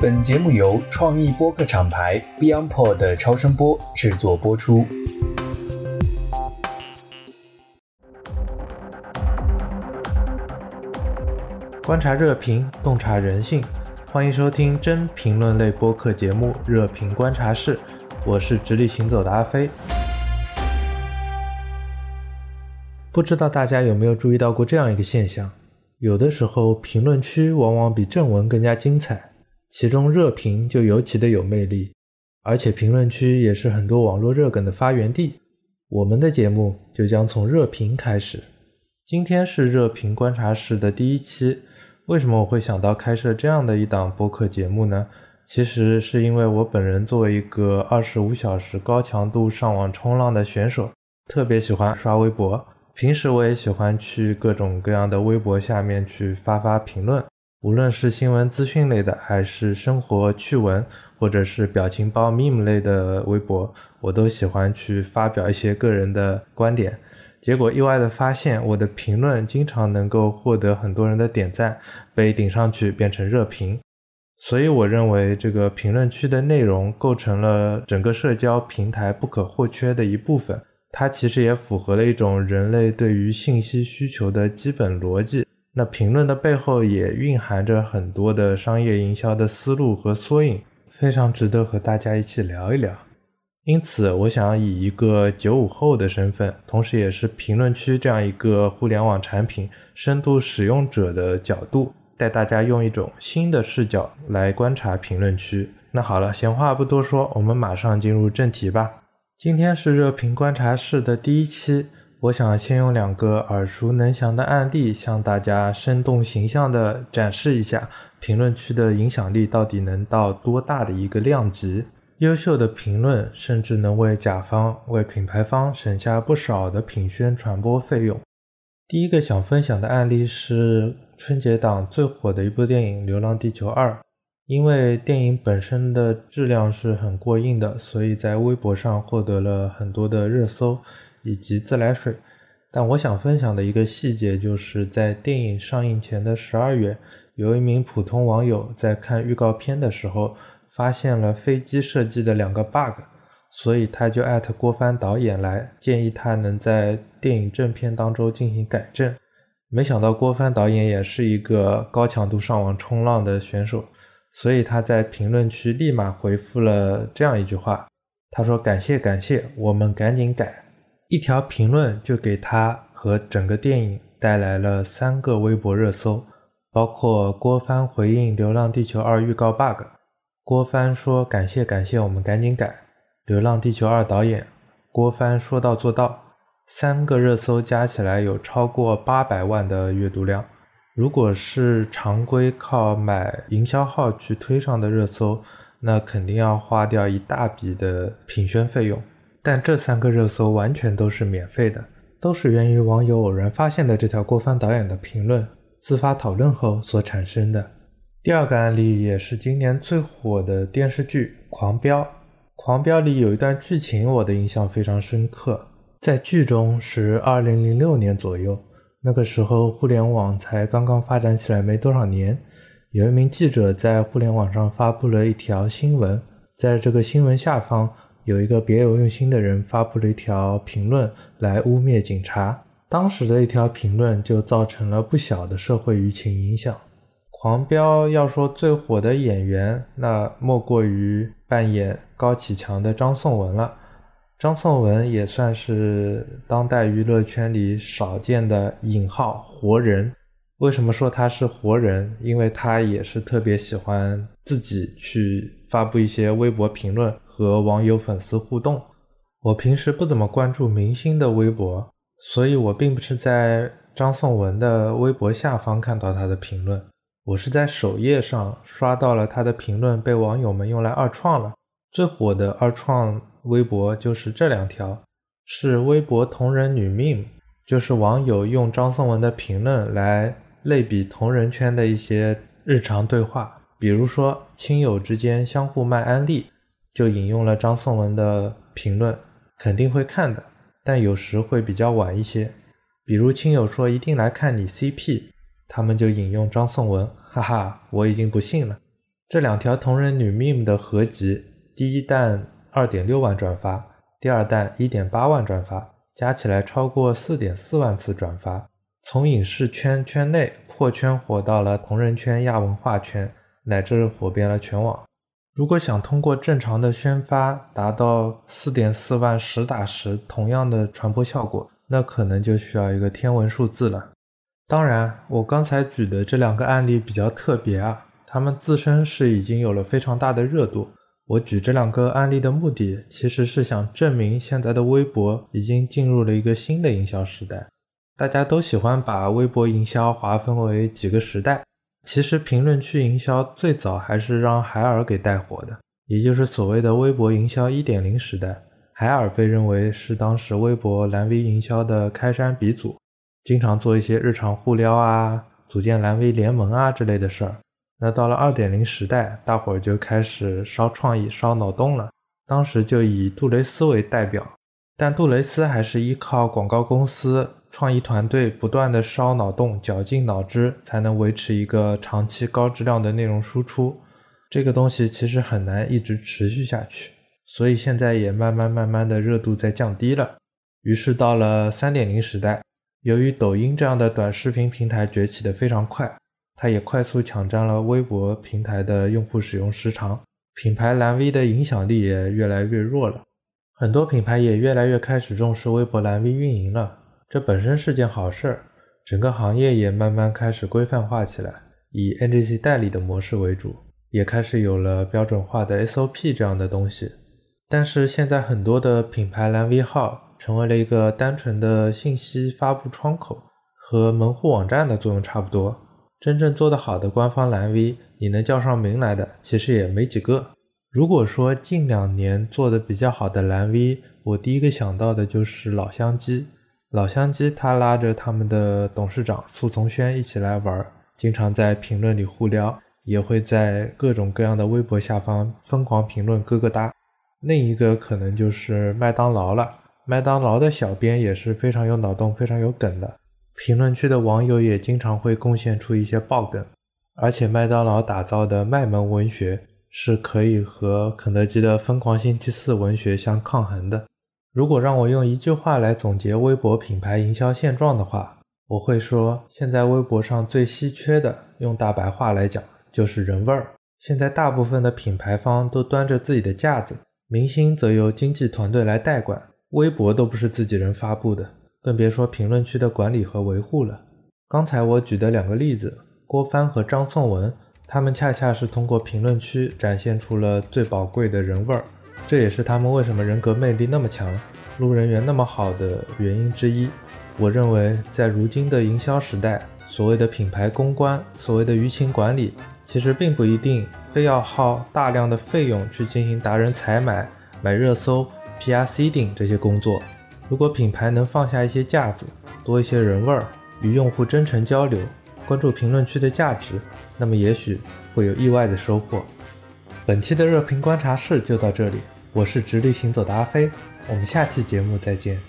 本节目由创意播客厂牌 BeyondPod 的超声波制作播出。观察热评，洞察人性，欢迎收听真评论类播客节目《热评观察室》，我是直立行走的阿飞。不知道大家有没有注意到过这样一个现象？有的时候评论区往往比正文更加精彩。其中热评就尤其的有魅力，而且评论区也是很多网络热梗的发源地。我们的节目就将从热评开始。今天是热评观察室的第一期。为什么我会想到开设这样的一档播客节目呢？其实是因为我本人作为一个二十五小时高强度上网冲浪的选手，特别喜欢刷微博。平时我也喜欢去各种各样的微博下面去发发评论。无论是新闻资讯类的，还是生活趣闻，或者是表情包、meme 类的微博，我都喜欢去发表一些个人的观点。结果意外的发现，我的评论经常能够获得很多人的点赞，被顶上去变成热评。所以我认为，这个评论区的内容构成了整个社交平台不可或缺的一部分。它其实也符合了一种人类对于信息需求的基本逻辑。那评论的背后也蕴含着很多的商业营销的思路和缩影，非常值得和大家一起聊一聊。因此，我想以一个九五后的身份，同时也是评论区这样一个互联网产品深度使用者的角度，带大家用一种新的视角来观察评论区。那好了，闲话不多说，我们马上进入正题吧。今天是热评观察室的第一期。我想先用两个耳熟能详的案例，向大家生动形象地展示一下评论区的影响力到底能到多大的一个量级。优秀的评论甚至能为甲方、为品牌方省下不少的品宣传播费用。第一个想分享的案例是春节档最火的一部电影《流浪地球二》，因为电影本身的质量是很过硬的，所以在微博上获得了很多的热搜。以及自来水，但我想分享的一个细节，就是在电影上映前的十二月，有一名普通网友在看预告片的时候，发现了飞机设计的两个 bug，所以他就艾特郭帆导演来建议他能在电影正片当中进行改正。没想到郭帆导演也是一个高强度上网冲浪的选手，所以他在评论区立马回复了这样一句话，他说：“感谢感谢，我们赶紧改。”一条评论就给他和整个电影带来了三个微博热搜，包括郭帆回应《流浪地球二》预告 bug，郭帆说感谢感谢，我们赶紧改。《流浪地球二》导演郭帆说到做到，三个热搜加起来有超过八百万的阅读量。如果是常规靠买营销号去推上的热搜，那肯定要花掉一大笔的品宣费用。但这三个热搜完全都是免费的，都是源于网友偶然发现的这条郭帆导演的评论，自发讨论后所产生的。第二个案例也是今年最火的电视剧《狂飙》。《狂飙》里有一段剧情，我的印象非常深刻。在剧中是二零零六年左右，那个时候互联网才刚刚发展起来没多少年，有一名记者在互联网上发布了一条新闻，在这个新闻下方。有一个别有用心的人发布了一条评论来污蔑警察，当时的一条评论就造成了不小的社会舆情影响。狂飙要说最火的演员，那莫过于扮演高启强的张颂文了。张颂文也算是当代娱乐圈里少见的引号活人。为什么说他是活人？因为他也是特别喜欢自己去发布一些微博评论。和网友粉丝互动。我平时不怎么关注明星的微博，所以我并不是在张颂文的微博下方看到他的评论，我是在首页上刷到了他的评论被网友们用来二创了。最火的二创微博就是这两条，是微博同人女命，就是网友用张颂文的评论来类比同人圈的一些日常对话，比如说亲友之间相互卖安利。就引用了张颂文的评论，肯定会看的，但有时会比较晚一些。比如亲友说一定来看你 CP，他们就引用张颂文，哈哈，我已经不信了。这两条同人女 meme 的合集，第一弹二点六万转发，第二弹一点八万转发，加起来超过四点四万次转发，从影视圈圈内破圈火到了同人圈、亚文化圈，乃至火遍了全网。如果想通过正常的宣发达到四点四万实打实同样的传播效果，那可能就需要一个天文数字了。当然，我刚才举的这两个案例比较特别啊，他们自身是已经有了非常大的热度。我举这两个案例的目的，其实是想证明现在的微博已经进入了一个新的营销时代。大家都喜欢把微博营销划分为几个时代。其实评论区营销最早还是让海尔给带火的，也就是所谓的微博营销一点零时代。海尔被认为是当时微博蓝 V 营销的开山鼻祖，经常做一些日常互撩啊、组建蓝 V 联盟啊之类的事儿。那到了二点零时代，大伙儿就开始烧创意、烧脑洞了。当时就以杜蕾斯为代表，但杜蕾斯还是依靠广告公司。创意团队不断的烧脑洞、绞尽脑汁，才能维持一个长期高质量的内容输出。这个东西其实很难一直持续下去，所以现在也慢慢慢慢的热度在降低了。于是到了三点零时代，由于抖音这样的短视频平台崛起的非常快，它也快速抢占了微博平台的用户使用时长，品牌蓝 V 的影响力也越来越弱了。很多品牌也越来越开始重视微博蓝 V 运营了。这本身是件好事儿，整个行业也慢慢开始规范化起来，以 NGC 代理的模式为主，也开始有了标准化的 SOP 这样的东西。但是现在很多的品牌蓝 V 号成为了一个单纯的信息发布窗口，和门户网站的作用差不多。真正做得好的官方蓝 V，你能叫上名来的其实也没几个。如果说近两年做的比较好的蓝 V，我第一个想到的就是老乡鸡。老乡鸡他拉着他们的董事长苏从轩一起来玩，经常在评论里互撩，也会在各种各样的微博下方疯狂评论咯咯哒。另一个可能就是麦当劳了，麦当劳的小编也是非常有脑洞、非常有梗的，评论区的网友也经常会贡献出一些爆梗。而且麦当劳打造的卖萌文学是可以和肯德基的疯狂星期四文学相抗衡的。如果让我用一句话来总结微博品牌营销现状的话，我会说：现在微博上最稀缺的，用大白话来讲，就是人味儿。现在大部分的品牌方都端着自己的架子，明星则由经纪团队来代管，微博都不是自己人发布的，更别说评论区的管理和维护了。刚才我举的两个例子，郭帆和张颂文，他们恰恰是通过评论区展现出了最宝贵的人味儿。这也是他们为什么人格魅力那么强、路人缘那么好的原因之一。我认为，在如今的营销时代，所谓的品牌公关、所谓的舆情管理，其实并不一定非要耗大量的费用去进行达人采买、买热搜、PR seeding 这些工作。如果品牌能放下一些架子，多一些人味儿，与用户真诚交流，关注评论区的价值，那么也许会有意外的收获。本期的热评观察室就到这里。我是直立行走的阿飞，我们下期节目再见。